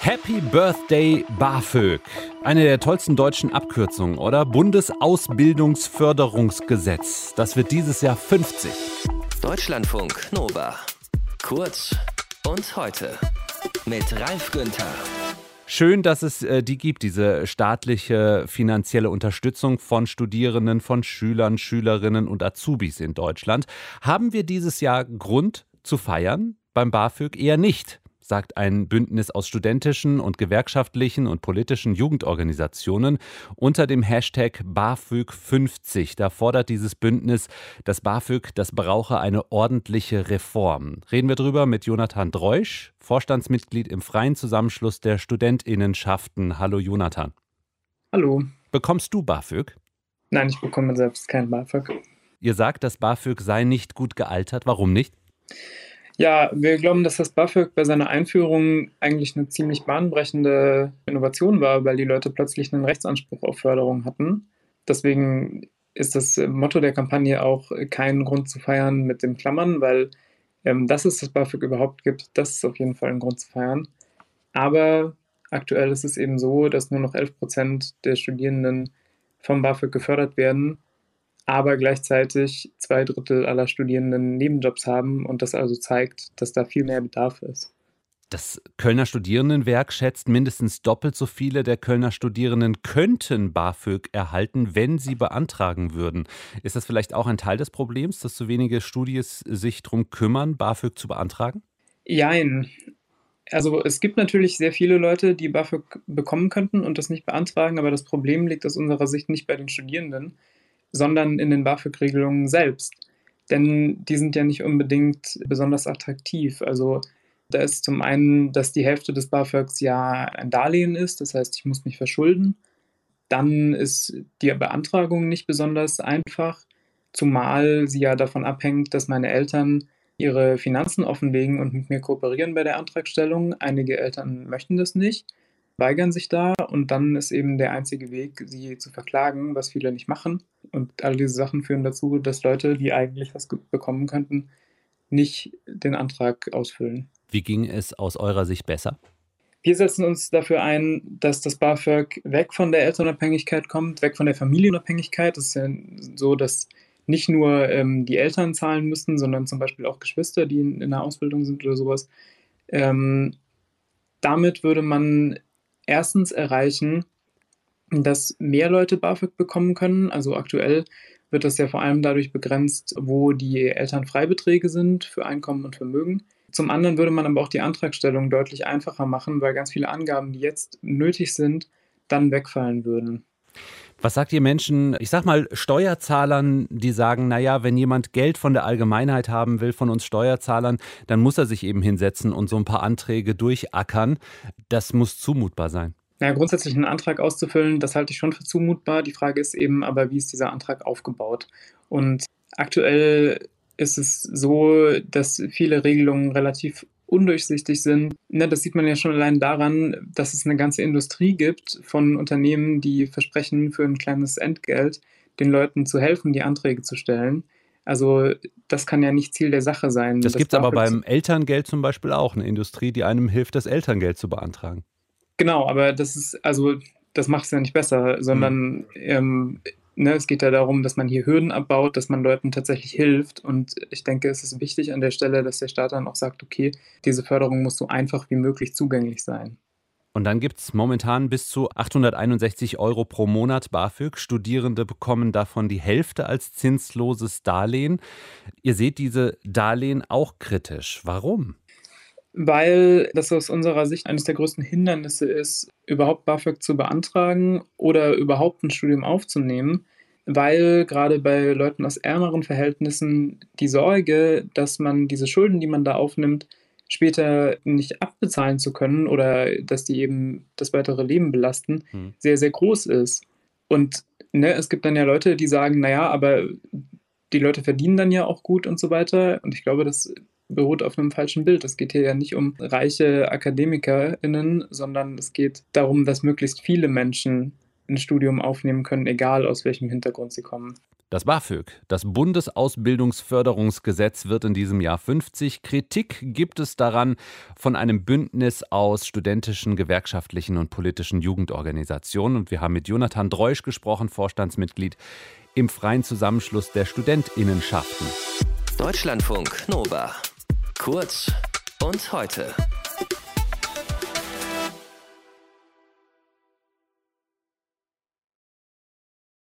Happy Birthday BAföG. Eine der tollsten deutschen Abkürzungen, oder? Bundesausbildungsförderungsgesetz. Das wird dieses Jahr 50. Deutschlandfunk Nova. Kurz und heute mit Ralf Günther. Schön, dass es äh, die gibt, diese staatliche finanzielle Unterstützung von Studierenden, von Schülern, Schülerinnen und Azubis in Deutschland. Haben wir dieses Jahr Grund zu feiern? Beim BAföG eher nicht sagt ein Bündnis aus studentischen und gewerkschaftlichen und politischen Jugendorganisationen unter dem Hashtag BAföG50. Da fordert dieses Bündnis, dass BAföG, das brauche eine ordentliche Reform. Reden wir drüber mit Jonathan Dreusch, Vorstandsmitglied im Freien Zusammenschluss der Studentinnenschaften. Hallo Jonathan. Hallo. Bekommst du BAföG? Nein, ich bekomme selbst kein BAföG. Ihr sagt, das BAföG sei nicht gut gealtert. Warum nicht? Ja, wir glauben, dass das BAföG bei seiner Einführung eigentlich eine ziemlich bahnbrechende Innovation war, weil die Leute plötzlich einen Rechtsanspruch auf Förderung hatten. Deswegen ist das Motto der Kampagne auch kein Grund zu feiern mit dem Klammern, weil ähm, dass es das BAföG überhaupt gibt, das ist auf jeden Fall ein Grund zu feiern. Aber aktuell ist es eben so, dass nur noch 11 Prozent der Studierenden vom BAföG gefördert werden aber gleichzeitig zwei Drittel aller Studierenden Nebenjobs haben und das also zeigt, dass da viel mehr Bedarf ist. Das Kölner Studierendenwerk schätzt, mindestens doppelt so viele der Kölner Studierenden könnten BAföG erhalten, wenn sie beantragen würden. Ist das vielleicht auch ein Teil des Problems, dass so wenige Studies sich darum kümmern, BAföG zu beantragen? Jein. Also es gibt natürlich sehr viele Leute, die BAföG bekommen könnten und das nicht beantragen, aber das Problem liegt aus unserer Sicht nicht bei den Studierenden, sondern in den BAföG-Regelungen selbst. Denn die sind ja nicht unbedingt besonders attraktiv. Also da ist zum einen, dass die Hälfte des BAföGs ja ein Darlehen ist, das heißt, ich muss mich verschulden. Dann ist die Beantragung nicht besonders einfach, zumal sie ja davon abhängt, dass meine Eltern ihre Finanzen offenlegen und mit mir kooperieren bei der Antragstellung. Einige Eltern möchten das nicht weigern sich da und dann ist eben der einzige Weg, sie zu verklagen, was viele nicht machen. Und all diese Sachen führen dazu, dass Leute, die eigentlich was bekommen könnten, nicht den Antrag ausfüllen. Wie ging es aus eurer Sicht besser? Wir setzen uns dafür ein, dass das BAföG weg von der Elternabhängigkeit kommt, weg von der Familienabhängigkeit. Es ist ja so, dass nicht nur ähm, die Eltern zahlen müssen, sondern zum Beispiel auch Geschwister, die in, in der Ausbildung sind oder sowas. Ähm, damit würde man erstens erreichen, dass mehr Leute BAföG bekommen können. Also aktuell wird das ja vor allem dadurch begrenzt, wo die Elternfreibeträge sind für Einkommen und Vermögen. Zum anderen würde man aber auch die Antragstellung deutlich einfacher machen, weil ganz viele Angaben, die jetzt nötig sind, dann wegfallen würden. Was sagt ihr Menschen, ich sag mal Steuerzahlern, die sagen, naja, wenn jemand Geld von der Allgemeinheit haben will, von uns Steuerzahlern, dann muss er sich eben hinsetzen und so ein paar Anträge durchackern. Das muss zumutbar sein. Ja, grundsätzlich einen Antrag auszufüllen, das halte ich schon für zumutbar. Die Frage ist eben aber, wie ist dieser Antrag aufgebaut? Und aktuell ist es so, dass viele Regelungen relativ undurchsichtig sind. Ne, das sieht man ja schon allein daran, dass es eine ganze Industrie gibt von Unternehmen, die versprechen, für ein kleines Entgelt den Leuten zu helfen, die Anträge zu stellen. Also das kann ja nicht Ziel der Sache sein. Das, das gibt es aber beim Elterngeld zum Beispiel auch, eine Industrie, die einem hilft, das Elterngeld zu beantragen. Genau, aber das ist, also das macht es ja nicht besser, sondern mhm. ähm, ne, es geht ja darum, dass man hier Hürden abbaut, dass man Leuten tatsächlich hilft. Und ich denke, es ist wichtig an der Stelle, dass der Staat dann auch sagt, okay, diese Förderung muss so einfach wie möglich zugänglich sein. Und dann gibt es momentan bis zu 861 Euro pro Monat BAföG. Studierende bekommen davon die Hälfte als zinsloses Darlehen. Ihr seht diese Darlehen auch kritisch. Warum? Weil das aus unserer Sicht eines der größten Hindernisse ist, überhaupt BAföG zu beantragen oder überhaupt ein Studium aufzunehmen, weil gerade bei Leuten aus ärmeren Verhältnissen die Sorge, dass man diese Schulden, die man da aufnimmt, später nicht abbezahlen zu können oder dass die eben das weitere Leben belasten, hm. sehr, sehr groß ist. Und ne, es gibt dann ja Leute, die sagen, naja, aber die Leute verdienen dann ja auch gut und so weiter. Und ich glaube, das beruht auf einem falschen Bild. Es geht hier ja nicht um reiche AkademikerInnen, sondern es geht darum, dass möglichst viele Menschen ein Studium aufnehmen können, egal aus welchem Hintergrund sie kommen. Das BAföG, das Bundesausbildungsförderungsgesetz, wird in diesem Jahr 50. Kritik gibt es daran von einem Bündnis aus studentischen, gewerkschaftlichen und politischen Jugendorganisationen. Und wir haben mit Jonathan Dreusch gesprochen, Vorstandsmitglied im Freien Zusammenschluss der Studentinnenschaften. Deutschlandfunk Nova. Kurz und heute.